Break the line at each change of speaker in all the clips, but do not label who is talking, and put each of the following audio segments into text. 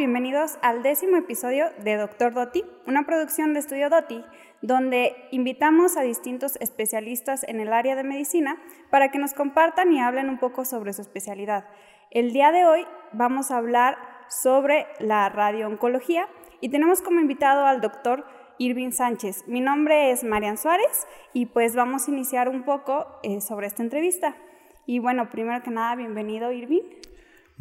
Bienvenidos al décimo episodio de Doctor Doti, una producción de Estudio Doti, donde invitamos a distintos especialistas en el área de medicina para que nos compartan y hablen un poco sobre su especialidad. El día de hoy vamos a hablar sobre la radiooncología y tenemos como invitado al doctor Irving Sánchez. Mi nombre es Marian Suárez y pues vamos a iniciar un poco eh, sobre esta entrevista. Y bueno, primero que nada, bienvenido Irving.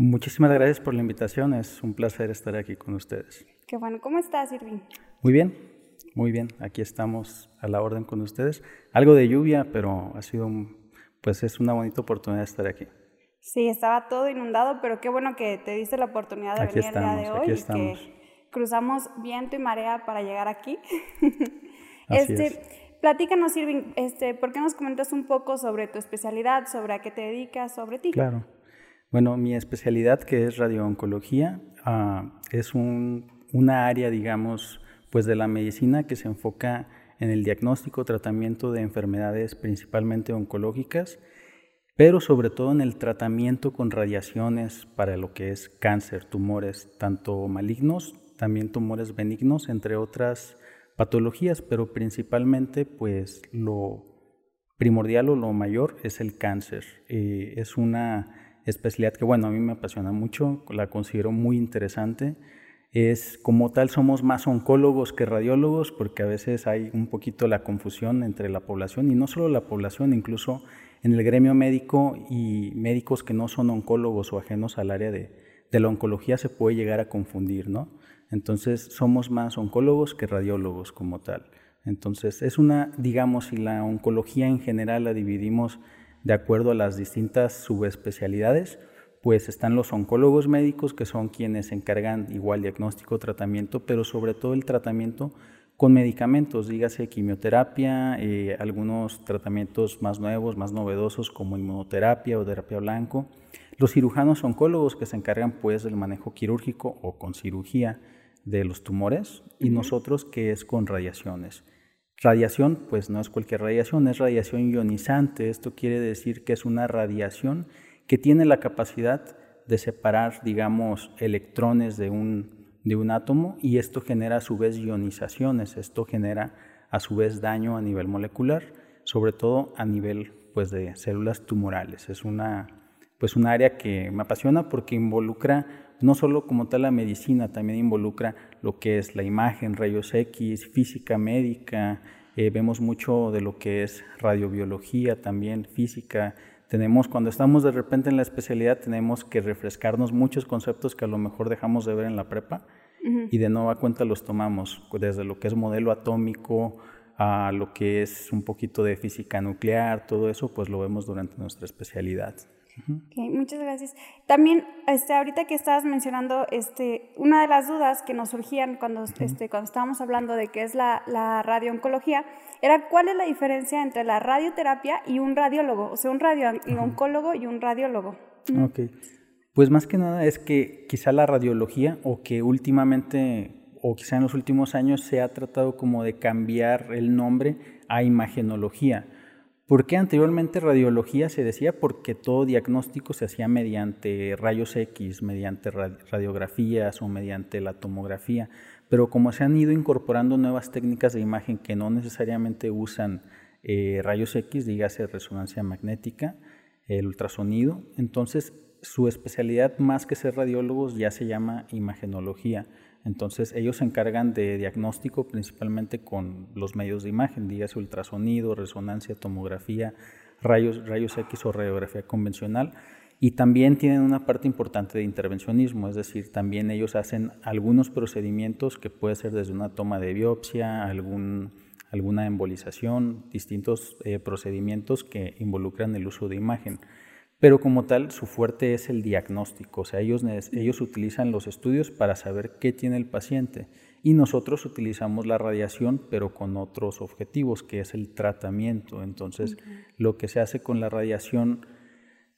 Muchísimas gracias por la invitación, es un placer estar aquí con ustedes.
Qué bueno, ¿cómo estás Irving?
Muy bien, muy bien, aquí estamos a la orden con ustedes. Algo de lluvia, pero ha sido, pues es una bonita oportunidad de estar aquí.
Sí, estaba todo inundado, pero qué bueno que te diste la oportunidad de venir el día de hoy y que cruzamos viento y marea para llegar aquí.
Así este, es.
Platícanos, Irving, este, ¿por qué nos comentas un poco sobre tu especialidad, sobre a qué te dedicas, sobre ti?
Claro. Bueno, mi especialidad, que es radiooncología, uh, es un, una área, digamos, pues de la medicina que se enfoca en el diagnóstico, tratamiento de enfermedades principalmente oncológicas, pero sobre todo en el tratamiento con radiaciones para lo que es cáncer, tumores, tanto malignos, también tumores benignos, entre otras patologías, pero principalmente pues lo primordial o lo mayor es el cáncer. Eh, es una especialidad que, bueno, a mí me apasiona mucho, la considero muy interesante. Es como tal, somos más oncólogos que radiólogos, porque a veces hay un poquito la confusión entre la población, y no solo la población, incluso en el gremio médico y médicos que no son oncólogos o ajenos al área de, de la oncología se puede llegar a confundir, ¿no? Entonces, somos más oncólogos que radiólogos como tal. Entonces, es una, digamos, si la oncología en general la dividimos de acuerdo a las distintas subespecialidades, pues están los oncólogos médicos, que son quienes se encargan igual diagnóstico, tratamiento, pero sobre todo el tratamiento con medicamentos, dígase quimioterapia, eh, algunos tratamientos más nuevos, más novedosos como inmunoterapia o terapia blanco. Los cirujanos oncólogos que se encargan pues del manejo quirúrgico o con cirugía de los tumores y nosotros que es con radiaciones. Radiación, pues no es cualquier radiación, es radiación ionizante. Esto quiere decir que es una radiación que tiene la capacidad de separar, digamos, electrones de un, de un átomo y esto genera a su vez ionizaciones. Esto genera a su vez daño a nivel molecular, sobre todo a nivel pues, de células tumorales. Es una, pues, un área que me apasiona porque involucra no solo como tal la medicina, también involucra lo que es la imagen, rayos X, física médica, eh, vemos mucho de lo que es radiobiología también, física. Tenemos, cuando estamos de repente en la especialidad, tenemos que refrescarnos muchos conceptos que a lo mejor dejamos de ver en la prepa y de nueva cuenta los tomamos, desde lo que es modelo atómico a lo que es un poquito de física nuclear, todo eso, pues lo vemos durante nuestra especialidad
muchas gracias. También, este, ahorita que estabas mencionando, este, una de las dudas que nos surgían cuando, este, cuando estábamos hablando de qué es la, la radiooncología, era cuál es la diferencia entre la radioterapia y un radiólogo, o sea, un radiooncólogo y un radiólogo.
Ok. Pues más que nada es que quizá la radiología, o que últimamente, o quizá en los últimos años se ha tratado como de cambiar el nombre a imagenología ¿Por qué anteriormente radiología se decía? Porque todo diagnóstico se hacía mediante rayos X, mediante radiografías o mediante la tomografía, pero como se han ido incorporando nuevas técnicas de imagen que no necesariamente usan eh, rayos X, dígase resonancia magnética, el ultrasonido, entonces su especialidad más que ser radiólogos ya se llama imagenología. Entonces ellos se encargan de diagnóstico principalmente con los medios de imagen, dígase ultrasonido, resonancia, tomografía, rayos, rayos X o radiografía convencional. Y también tienen una parte importante de intervencionismo, es decir, también ellos hacen algunos procedimientos que puede ser desde una toma de biopsia, alguna embolización, distintos eh, procedimientos que involucran el uso de imagen pero como tal su fuerte es el diagnóstico, o sea, ellos, ellos utilizan los estudios para saber qué tiene el paciente y nosotros utilizamos la radiación pero con otros objetivos, que es el tratamiento. Entonces, lo que se hace con la radiación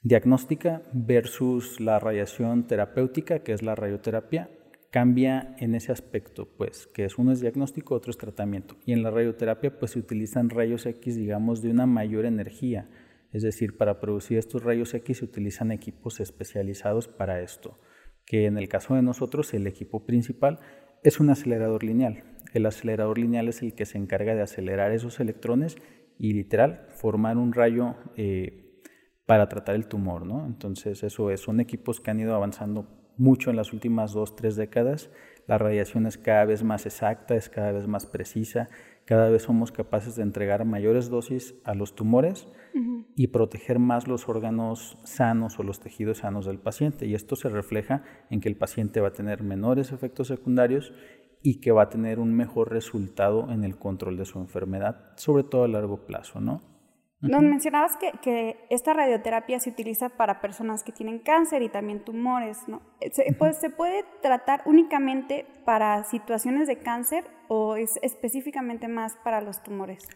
diagnóstica versus la radiación terapéutica, que es la radioterapia, cambia en ese aspecto, pues, que es uno es diagnóstico, otro es tratamiento. Y en la radioterapia, pues, se utilizan rayos X, digamos, de una mayor energía es decir, para producir estos rayos X se utilizan equipos especializados para esto, que en el caso de nosotros el equipo principal es un acelerador lineal. El acelerador lineal es el que se encarga de acelerar esos electrones y literal formar un rayo eh, para tratar el tumor, ¿no? Entonces eso es, son equipos que han ido avanzando mucho en las últimas dos, tres décadas. La radiación es cada vez más exacta, es cada vez más precisa, cada vez somos capaces de entregar mayores dosis a los tumores y proteger más los órganos sanos o los tejidos sanos del paciente. Y esto se refleja en que el paciente va a tener menores efectos secundarios y que va a tener un mejor resultado en el control de su enfermedad, sobre todo a largo plazo, ¿no?
Nos mencionabas que, que, esta radioterapia se utiliza para personas que tienen cáncer y también tumores, ¿no? ¿Se, pues, ¿Se puede tratar únicamente para situaciones de cáncer o es específicamente más para los tumores?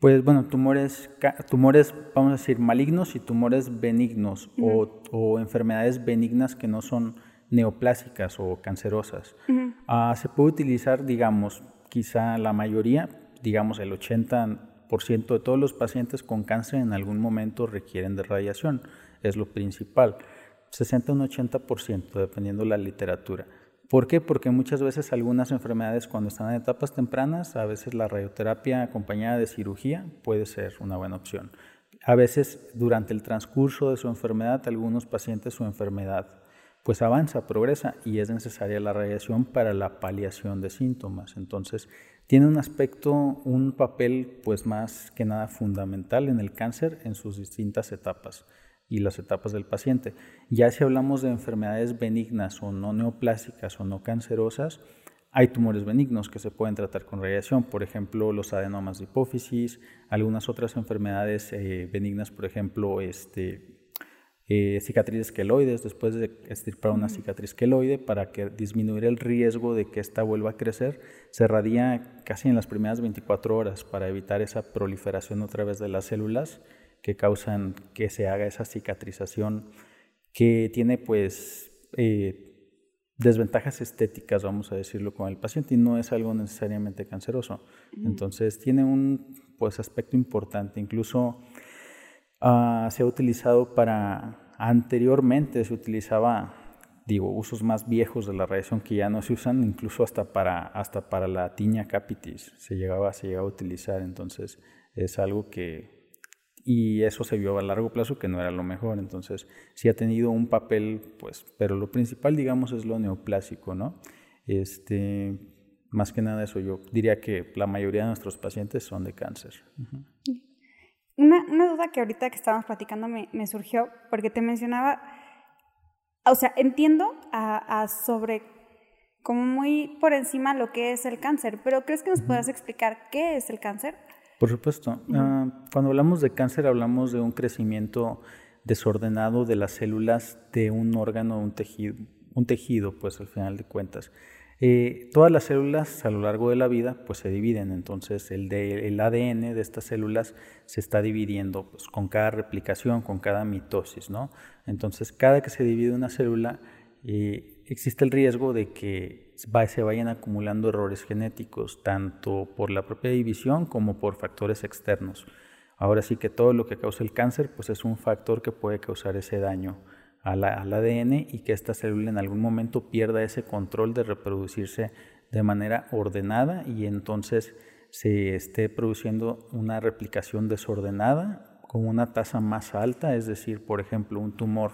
Pues bueno, tumores, tumores, vamos a decir, malignos y tumores benignos o, o, enfermedades benignas que no son neoplásicas o cancerosas. Ah, se puede utilizar, digamos, quizá la mayoría, digamos el 80 de todos los pacientes con cáncer en algún momento requieren de radiación, es lo principal. 60 un 80%, dependiendo de la literatura. ¿Por qué? Porque muchas veces algunas enfermedades cuando están en etapas tempranas, a veces la radioterapia acompañada de cirugía puede ser una buena opción. A veces durante el transcurso de su enfermedad, algunos pacientes su enfermedad pues avanza, progresa y es necesaria la radiación para la paliación de síntomas. Entonces, tiene un aspecto, un papel pues más que nada fundamental en el cáncer en sus distintas etapas y las etapas del paciente. Ya si hablamos de enfermedades benignas o no neoplásicas o no cancerosas, hay tumores benignos que se pueden tratar con radiación, por ejemplo, los adenomas de hipófisis, algunas otras enfermedades eh, benignas, por ejemplo, este, eh, cicatrices queloides, después de extirpar una cicatriz queloide, para que disminuir el riesgo de que ésta vuelva a crecer, se radia casi en las primeras 24 horas para evitar esa proliferación otra vez de las células que causan que se haga esa cicatrización que tiene pues eh, desventajas estéticas, vamos a decirlo, con el paciente y no es algo necesariamente canceroso. Entonces tiene un pues aspecto importante, incluso Ah, se ha utilizado para, anteriormente se utilizaba, digo, usos más viejos de la radiación que ya no se usan, incluso hasta para, hasta para la tiña capitis se llegaba, se llegaba a utilizar, entonces es algo que, y eso se vio a largo plazo que no era lo mejor, entonces sí ha tenido un papel, pues, pero lo principal, digamos, es lo neoplásico, ¿no? Este, más que nada eso, yo diría que la mayoría de nuestros pacientes son de cáncer.
Una, una, duda que ahorita que estábamos platicando me, me, surgió porque te mencionaba, o sea, entiendo a, a, sobre como muy por encima lo que es el cáncer, pero ¿crees que nos puedas explicar qué es el cáncer?
Por supuesto. Uh, cuando hablamos de cáncer hablamos de un crecimiento desordenado de las células de un órgano, un tejido, un tejido, pues al final de cuentas. Eh, todas las células a lo largo de la vida pues se dividen, entonces el, de, el ADN de estas células se está dividiendo pues, con cada replicación, con cada mitosis, ¿no? Entonces cada que se divide una célula eh, existe el riesgo de que se vayan acumulando errores genéticos, tanto por la propia división como por factores externos. Ahora sí que todo lo que causa el cáncer pues es un factor que puede causar ese daño al, ADN y que esta célula en algún momento pierda ese control de reproducirse de manera ordenada y entonces se esté produciendo una replicación desordenada con una tasa más alta, es decir, por ejemplo, un tumor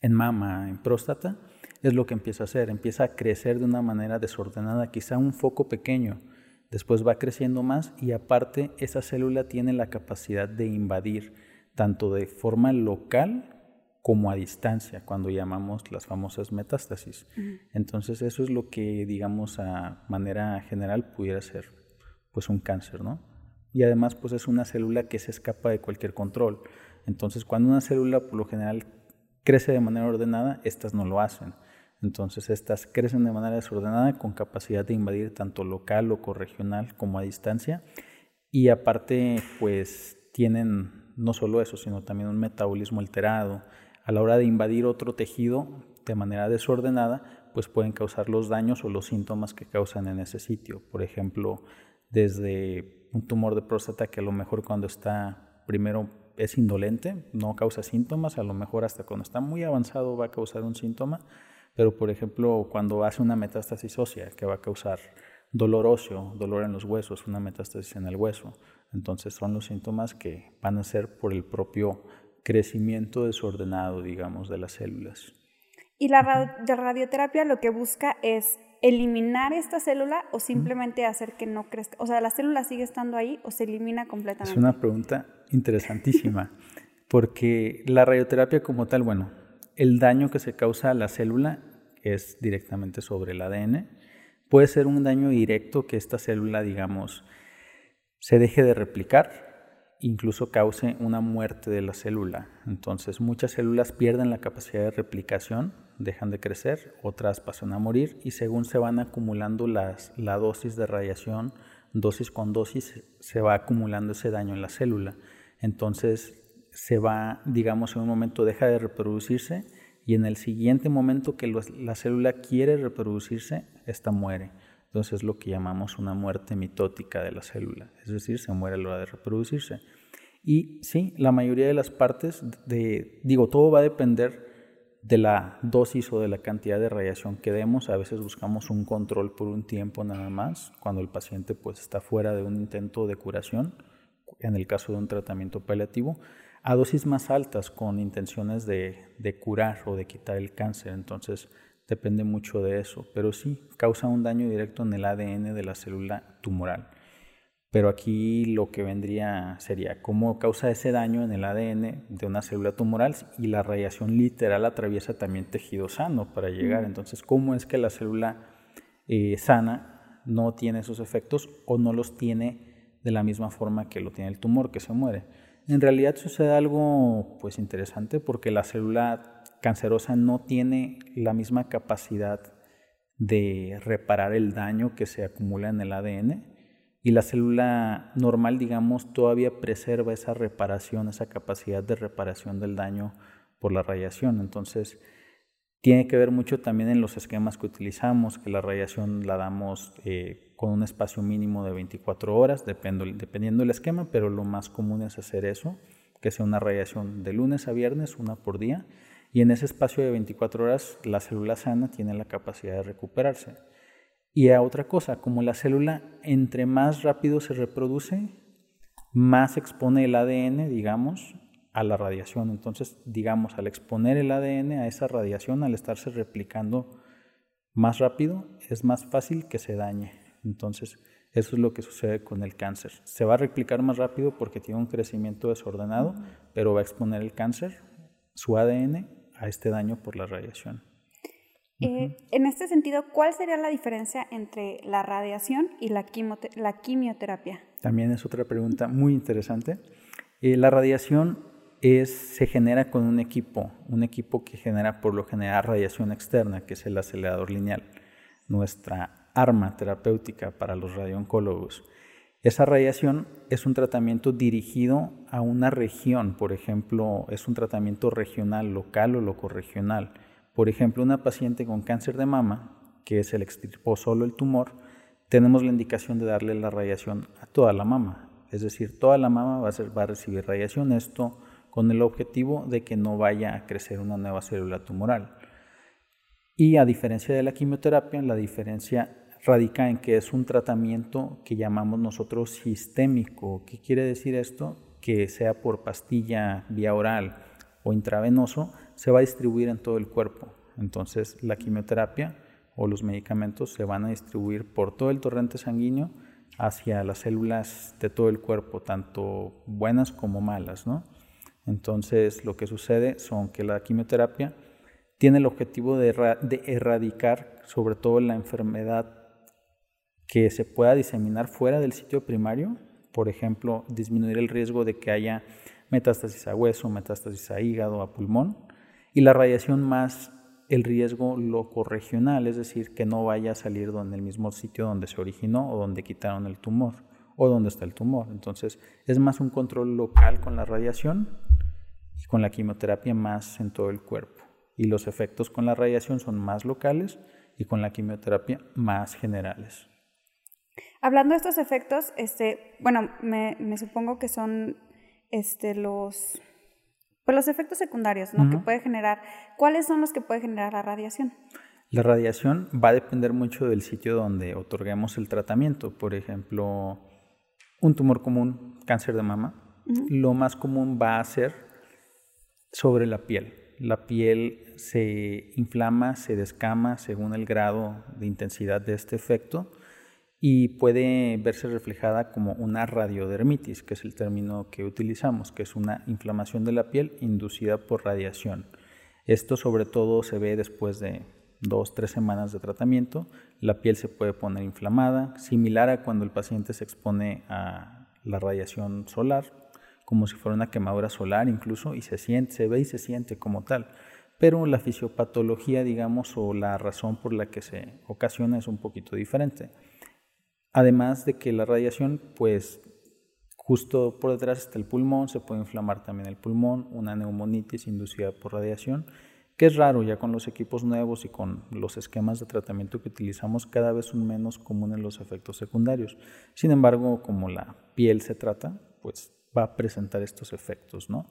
en mama, en próstata, es lo que empieza a hacer, empieza a crecer de una manera desordenada, quizá un foco pequeño, después va creciendo más y aparte esa célula tiene la capacidad de invadir tanto de forma local como a distancia, cuando llamamos las famosas metástasis. Entonces eso es lo que, digamos, a manera general pudiera ser pues un cáncer, ¿no? Y además pues es una célula que se escapa de cualquier control. Entonces cuando una célula por lo general crece de manera ordenada, estas no lo hacen. Entonces estas crecen de manera desordenada con capacidad de invadir tanto local o corregional como a distancia. Y aparte pues tienen no solo eso, sino también un metabolismo alterado, a la hora de invadir otro tejido de manera desordenada, pues pueden causar los daños o los síntomas que causan en ese sitio. Por ejemplo, desde un tumor de próstata que a lo mejor cuando está primero es indolente, no causa síntomas, a lo mejor hasta cuando está muy avanzado va a causar un síntoma, Pero, por ejemplo, cuando hace una metástasis ósea que va a causar dolor óseo, dolor en los huesos, una metástasis en el hueso, entonces son los síntomas que van a ser por el propio crecimiento desordenado, digamos, de las células.
Y la radioterapia lo que busca es eliminar esta célula o simplemente hacer que no crezca? O sea, ¿la célula sigue estando ahí o se elimina completamente?
Es una pregunta interesantísima, porque la radioterapia como tal, bueno, el daño que se causa a la célula es directamente sobre el ADN. Puede ser un daño directo que esta célula, digamos, se deje de replicar, incluso cause una muerte de la célula. Entonces, muchas células pierden la capacidad de replicación dejan de crecer, otras pasan a morir y según se van acumulando las, la dosis de radiación, dosis con dosis, se va acumulando ese daño en la célula. Entonces se va, digamos, en un momento deja de reproducirse y en el siguiente momento que la célula quiere reproducirse, esta muere. Entonces es lo que llamamos una muerte mitótica de la célula, es decir, se muere a la hora de reproducirse. Y sí, la mayoría de las partes, de, digo, todo va a depender de la dosis o de la cantidad de radiación que demos. A veces buscamos un control por un tiempo nada más, cuando el paciente pues, está fuera de un intento de curación, en el caso de un tratamiento paliativo, a dosis más altas con intenciones de, de curar o de quitar el cáncer. Entonces depende mucho de eso, pero sí causa un daño directo en el ADN de la célula tumoral. Pero aquí lo que vendría sería cómo causa ese daño en el ADN de una célula tumoral y la radiación literal atraviesa también tejido sano para llegar. Entonces, ¿cómo es que la célula eh, sana no tiene esos efectos o no los tiene de la misma forma que lo tiene el tumor que se muere? En realidad sucede algo pues interesante porque la célula cancerosa no tiene la misma capacidad de reparar el daño que se acumula en el ADN y la célula normal, digamos, todavía preserva esa reparación, esa capacidad de reparación del daño por la radiación. Entonces, tiene que ver mucho también en los esquemas que utilizamos, que la radiación la damos eh, con un espacio mínimo de 24 horas, dependiendo del esquema, pero lo más común es hacer eso, que sea una radiación de lunes a viernes, una por día, y en ese espacio de 24 horas la célula sana tiene la capacidad de recuperarse. Y a otra cosa, como la célula entre más rápido se reproduce, más expone el ADN, digamos, a la radiación. Entonces, digamos, al exponer el ADN a esa radiación, al estarse replicando más rápido, es más fácil que se dañe. Entonces, eso es lo que sucede con el cáncer. Se va a replicar más rápido porque tiene un crecimiento desordenado, pero va a exponer el cáncer, su ADN, a este daño por la radiación.
Eh, en este sentido, ¿cuál sería la diferencia entre la radiación y la, quimioterapia?
También es otra pregunta muy interesante. Eh, la radiación se genera con un equipo, un equipo que genera por lo general radiación externa, que es el acelerador lineal, nuestra arma terapéutica para los radiooncólogos. Esa radiación es un tratamiento dirigido a una región, por ejemplo, es un tratamiento regional, local o locorregional por ejemplo, una paciente con cáncer de mama, que se le extirpó solo el tumor, tenemos la indicación de darle la radiación a toda la mama. Es decir, toda la mama va a, va a recibir radiación, esto con el objetivo de que no vaya a crecer una nueva célula tumoral. Y a diferencia de la quimioterapia, la diferencia radica en que es un tratamiento que llamamos nosotros sistémico. ¿Qué quiere decir esto? Que sea por pastilla vía oral o intravenoso, se va a distribuir en todo el cuerpo. Entonces la quimioterapia o los medicamentos se van a distribuir por todo el torrente sanguíneo hacia las células de todo el cuerpo, tanto buenas como malas. ¿no? Entonces lo que sucede son que la quimioterapia tiene el objetivo de, de erradicar sobre todo la enfermedad que se pueda diseminar fuera del sitio primario, por ejemplo, disminuir el riesgo de que haya metástasis a hueso, metástasis a hígado, a pulmón, y la radiación más el riesgo locorregional, es decir, que no vaya a salir en el mismo sitio donde se originó o donde quitaron el tumor o donde está el tumor. Entonces, es más un control local con la radiación y con la quimioterapia más en todo el cuerpo. Y los efectos con la radiación son más locales y con la quimioterapia más generales.
Hablando de estos efectos, este, bueno, me, me supongo que son este, los pues los efectos secundarios ¿no? que puede generar, ¿cuáles son los que puede generar la radiación?
La radiación va a depender mucho del sitio donde otorguemos el tratamiento. Por ejemplo, un tumor común, cáncer de mama, lo más común va a ser sobre la piel. La piel se inflama, se descama según el grado de intensidad de este efecto y puede verse reflejada como una radiodermitis, que es el término que utilizamos, que es una inflamación de la piel inducida por radiación. Esto sobre todo se ve después de dos, tres semanas de tratamiento. La piel se puede poner inflamada, similar a cuando el paciente se expone a la radiación solar, como si fuera una quemadura solar incluso, y se se ve y se siente como tal. Pero la fisiopatología, digamos, o la razón por la que se ocasiona es un poquito diferente. Además de que la radiación, pues justo por detrás está el pulmón, se puede inflamar también el pulmón, una neumonitis inducida por radiación, que es raro ya con los equipos nuevos y con los esquemas de tratamiento que utilizamos, cada vez son menos comunes los efectos secundarios. Sin embargo, como la piel se trata, pues va a presentar estos efectos, ¿no?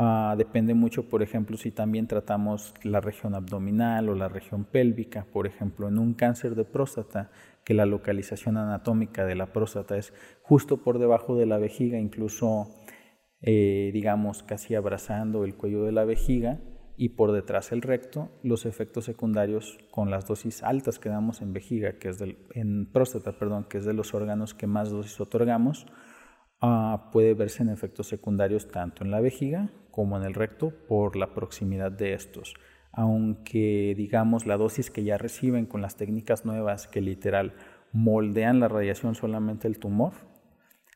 Ah, depende mucho, por ejemplo, si también tratamos la región abdominal o la región pélvica, por ejemplo, en un cáncer de próstata, que la localización anatómica de la próstata es justo por debajo de la vejiga, incluso, eh, digamos, casi abrazando el cuello de la vejiga y por detrás el recto, los efectos secundarios con las dosis altas que damos en vejiga, que es en próstata, perdón, que es de los órganos que más dosis otorgamos, Ah, puede verse en efectos secundarios tanto en la vejiga como en el recto por la proximidad de estos. Aunque digamos la dosis que ya reciben con las técnicas nuevas que literal moldean la radiación solamente el tumor,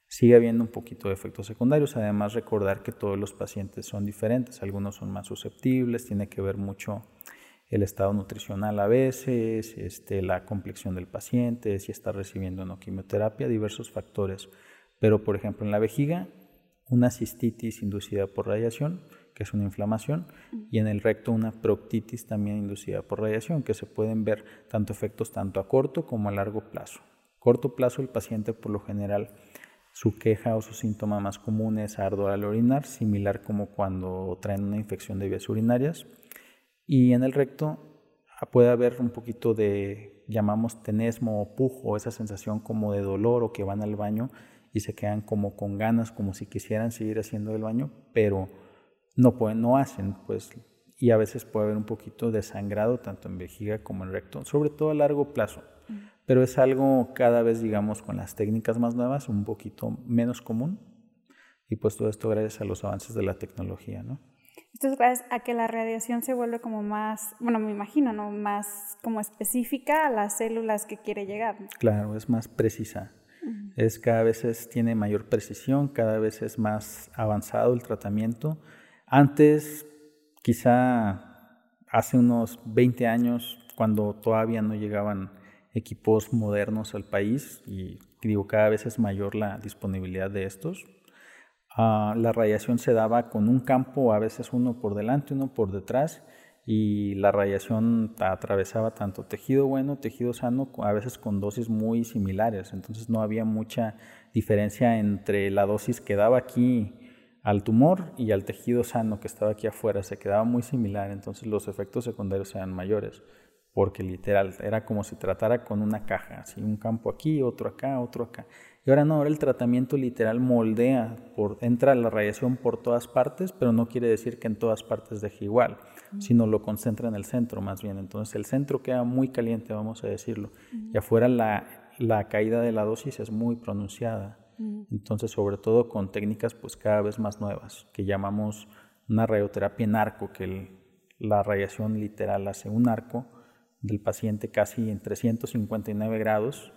sigue habiendo un poquito de efectos secundarios. Además recordar que todos los pacientes son diferentes, algunos son más susceptibles, tiene que ver mucho el estado nutricional a veces, este, la complexión del paciente, si está recibiendo no quimioterapia, diversos factores pero, por ejemplo, en la vejiga, una cistitis inducida por radiación, que es una inflamación, y en el recto una proctitis también inducida por radiación, que se pueden ver tanto efectos tanto a corto como a largo plazo. Corto plazo el paciente por lo general su queja o su síntoma más común es ardor al orinar, similar como cuando traen una infección de vías urinarias. Y en el recto puede haber un poquito de, llamamos tenesmo o pujo, esa sensación como de dolor o que van al baño y se quedan como con ganas, como si quisieran seguir haciendo el baño, pero no pueden, no hacen, pues, y a veces puede haber un poquito de sangrado tanto en vejiga como en recto, sobre todo a largo plazo. Pero es algo cada vez, digamos, con las técnicas más nuevas, un poquito menos común. Y pues todo esto gracias a los avances de la tecnología, ¿no?
Esto es gracias a que la radiación se vuelve como más, bueno, me imagino, ¿no? Más como específica a las células que quiere llegar.
Claro, es más precisa. Es cada vez tiene mayor precisión, cada vez es más avanzado el tratamiento. Antes, quizá hace unos 20 años, cuando todavía no llegaban equipos modernos al país, y digo, cada vez es mayor la disponibilidad de estos, ah, la radiación se daba con un campo, a veces uno por delante, uno por detrás, y la radiación atravesaba tanto tejido bueno, tejido sano, a veces con dosis muy similares, entonces no había mucha diferencia entre la dosis que daba aquí al tumor y al tejido sano que estaba aquí afuera, se quedaba muy similar, entonces los efectos secundarios eran mayores, porque literal era como si tratara con una caja, así un campo aquí, otro acá, otro acá. Y ahora no, ahora el tratamiento literal moldea, por, entra la radiación por todas partes, pero no quiere decir que en todas partes deje igual, sino lo concentra en el centro más bien. Entonces el centro queda muy caliente, vamos a decirlo, y afuera la, la, caída de la dosis es muy pronunciada. Entonces, sobre todo con técnicas pues cada vez más nuevas, que llamamos una radioterapia en arco, que la radiación literal hace un arco del paciente casi en 359 grados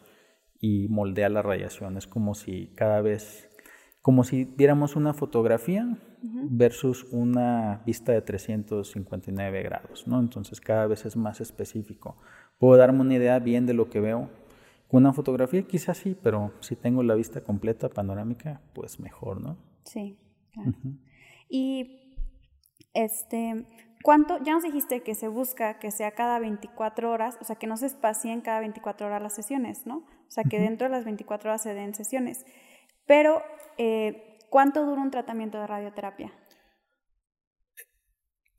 y moldea la radiación. Es como si cada vez, como si viéramos una fotografía versus una vista de 359 grados, ¿no? Entonces cada vez es más específico. Puedo darme una idea bien de lo que veo. Con una fotografía quizás sí, pero si tengo la vista completa, panorámica, pues mejor, ¿no?
Sí, claro. Y este, ¿Cuánto? Ya nos dijiste que se busca que sea cada 24 horas, o sea, que no se espacien cada 24 horas las sesiones, ¿no? O sea, que dentro de las 24 horas se den sesiones. Pero, eh, ¿cuánto dura un tratamiento de radioterapia?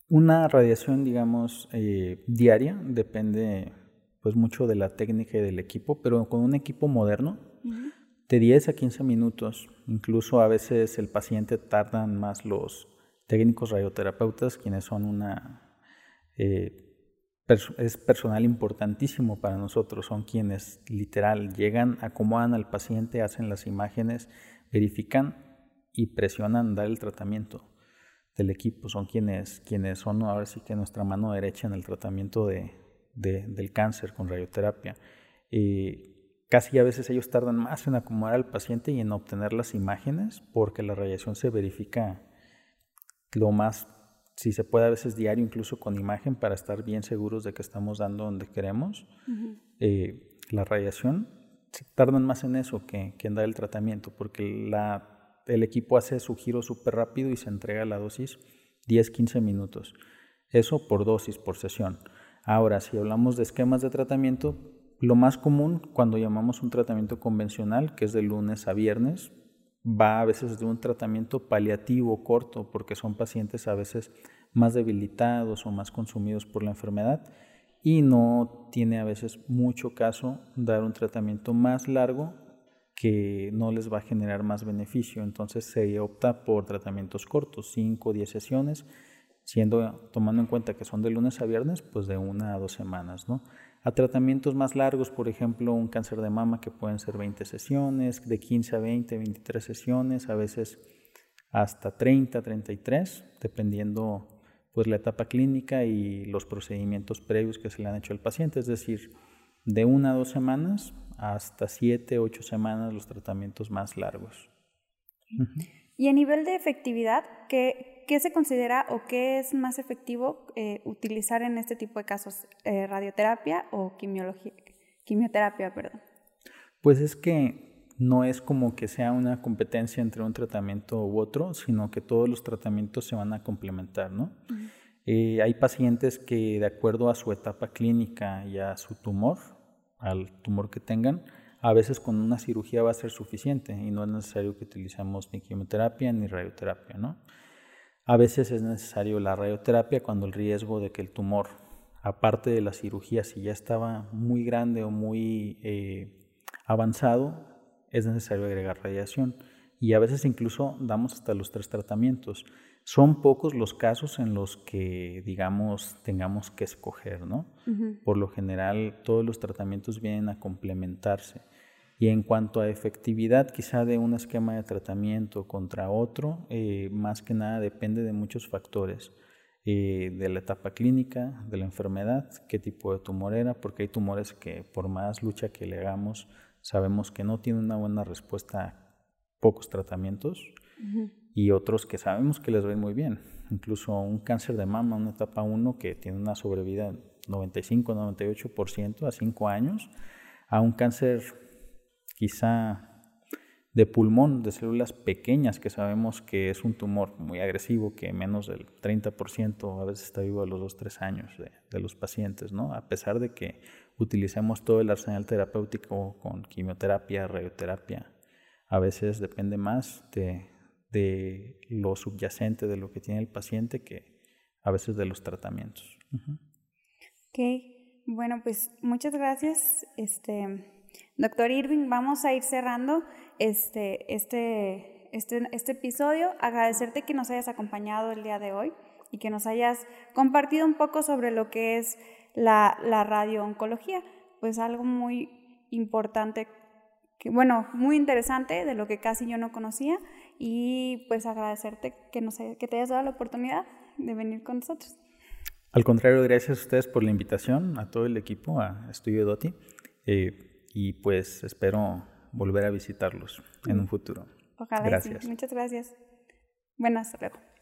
Una radiación, digamos, eh, diaria depende pues mucho de la técnica y del equipo, pero con un equipo moderno, de 10 a 15 minutos, incluso a veces el paciente tardan más los técnicos radioterapeutas, quienes son una... Eh, es personal importantísimo para nosotros, son quienes literal llegan, acomodan al paciente, hacen las imágenes, verifican y presionan dar el tratamiento del equipo, son quienes, quienes son ahora sí que nuestra mano derecha en el tratamiento de, del cáncer con radioterapia. casi a veces ellos tardan más en acomodar al paciente y en obtener las imágenes porque la radiación se verifica lo más si se puede a veces diario, incluso con imagen, para estar bien seguros de que estamos dando donde queremos. Eh, la radiación, tardan más en eso que, en dar el tratamiento, porque la, el equipo hace su giro súper rápido y se entrega la dosis 10-15 minutos. Eso por dosis, por sesión. Ahora, si hablamos de esquemas de tratamiento, lo más común cuando llamamos un tratamiento convencional, que es de lunes a viernes, va a veces de un tratamiento paliativo corto, porque son pacientes a veces más debilitados o más consumidos por la enfermedad y no tiene a veces mucho caso dar un tratamiento más largo que no les va a generar más beneficio. Entonces se opta por tratamientos cortos, 5 o 10 sesiones, siendo tomando en cuenta que son de lunes a viernes, pues de una a dos semanas, ¿no? A tratamientos más largos, por ejemplo, un cáncer de mama que pueden ser 20 sesiones, de 15 a 20, 23 sesiones, a veces hasta 30, 33, dependiendo pues la etapa clínica y los procedimientos previos que se le han hecho al paciente, es decir, de una a dos semanas hasta 7, 8 semanas los tratamientos más largos.
Y a nivel de efectividad, ¿qué, ¿qué se considera o qué es más efectivo eh, utilizar en este tipo de casos? Eh, ¿Radioterapia o quimioterapia? Perdón?
Pues es que no es como que sea una competencia entre un tratamiento u otro, sino que todos los tratamientos se van a complementar, ¿no? Eh, hay pacientes que de acuerdo a su etapa clínica y a su tumor, al tumor que tengan, a veces con una cirugía va a ser suficiente y no es necesario que utilicemos ni quimioterapia ni radioterapia, ¿no? A veces es necesario la radioterapia cuando el riesgo de que el tumor, aparte de la cirugía, si ya estaba muy grande o muy eh, avanzado, es necesario agregar radiación. Y a veces incluso damos hasta los tres tratamientos. Son pocos los casos en los que, digamos, tengamos que escoger, ¿no? Por lo general, todos los tratamientos vienen a complementarse. Y en cuanto a efectividad quizá de un esquema de tratamiento contra otro, eh, más que nada depende de muchos factores, eh, de la etapa clínica, de la enfermedad, qué tipo de tumor era, porque hay tumores que por más lucha que le hagamos, sabemos que no tienen una buena respuesta a pocos tratamientos y otros que sabemos que les ven muy bien. Incluso un cáncer de mama, una etapa 1 que tiene una sobrevida 95-98% a 5 años, a un cáncer quizá de pulmón, de células pequeñas, que sabemos que es un tumor muy agresivo, que menos del 30% a veces está vivo a los 2-3 años de, los pacientes, ¿no? A pesar de que utilicemos todo el arsenal terapéutico con quimioterapia, radioterapia, a veces depende más de, de, lo subyacente, de lo que tiene el paciente, que a veces de los tratamientos.
Ok, bueno, pues muchas gracias. Este, Doctor Irving, vamos a ir cerrando este, este, este, este episodio. Agradecerte que nos hayas acompañado el día de hoy y que nos hayas compartido un poco sobre lo que es la, la radiooncología. Pues algo muy importante, bueno, muy interesante, de lo que casi yo no conocía. Y pues agradecerte que, nos, que te hayas dado la oportunidad de venir con nosotros.
Al contrario, gracias a ustedes por la invitación, a todo el equipo, a Estudio Doti. Eh, y pues espero volver a visitarlos en un futuro.
Ojalá. Gracias. Muchas gracias. Buenas, tardes.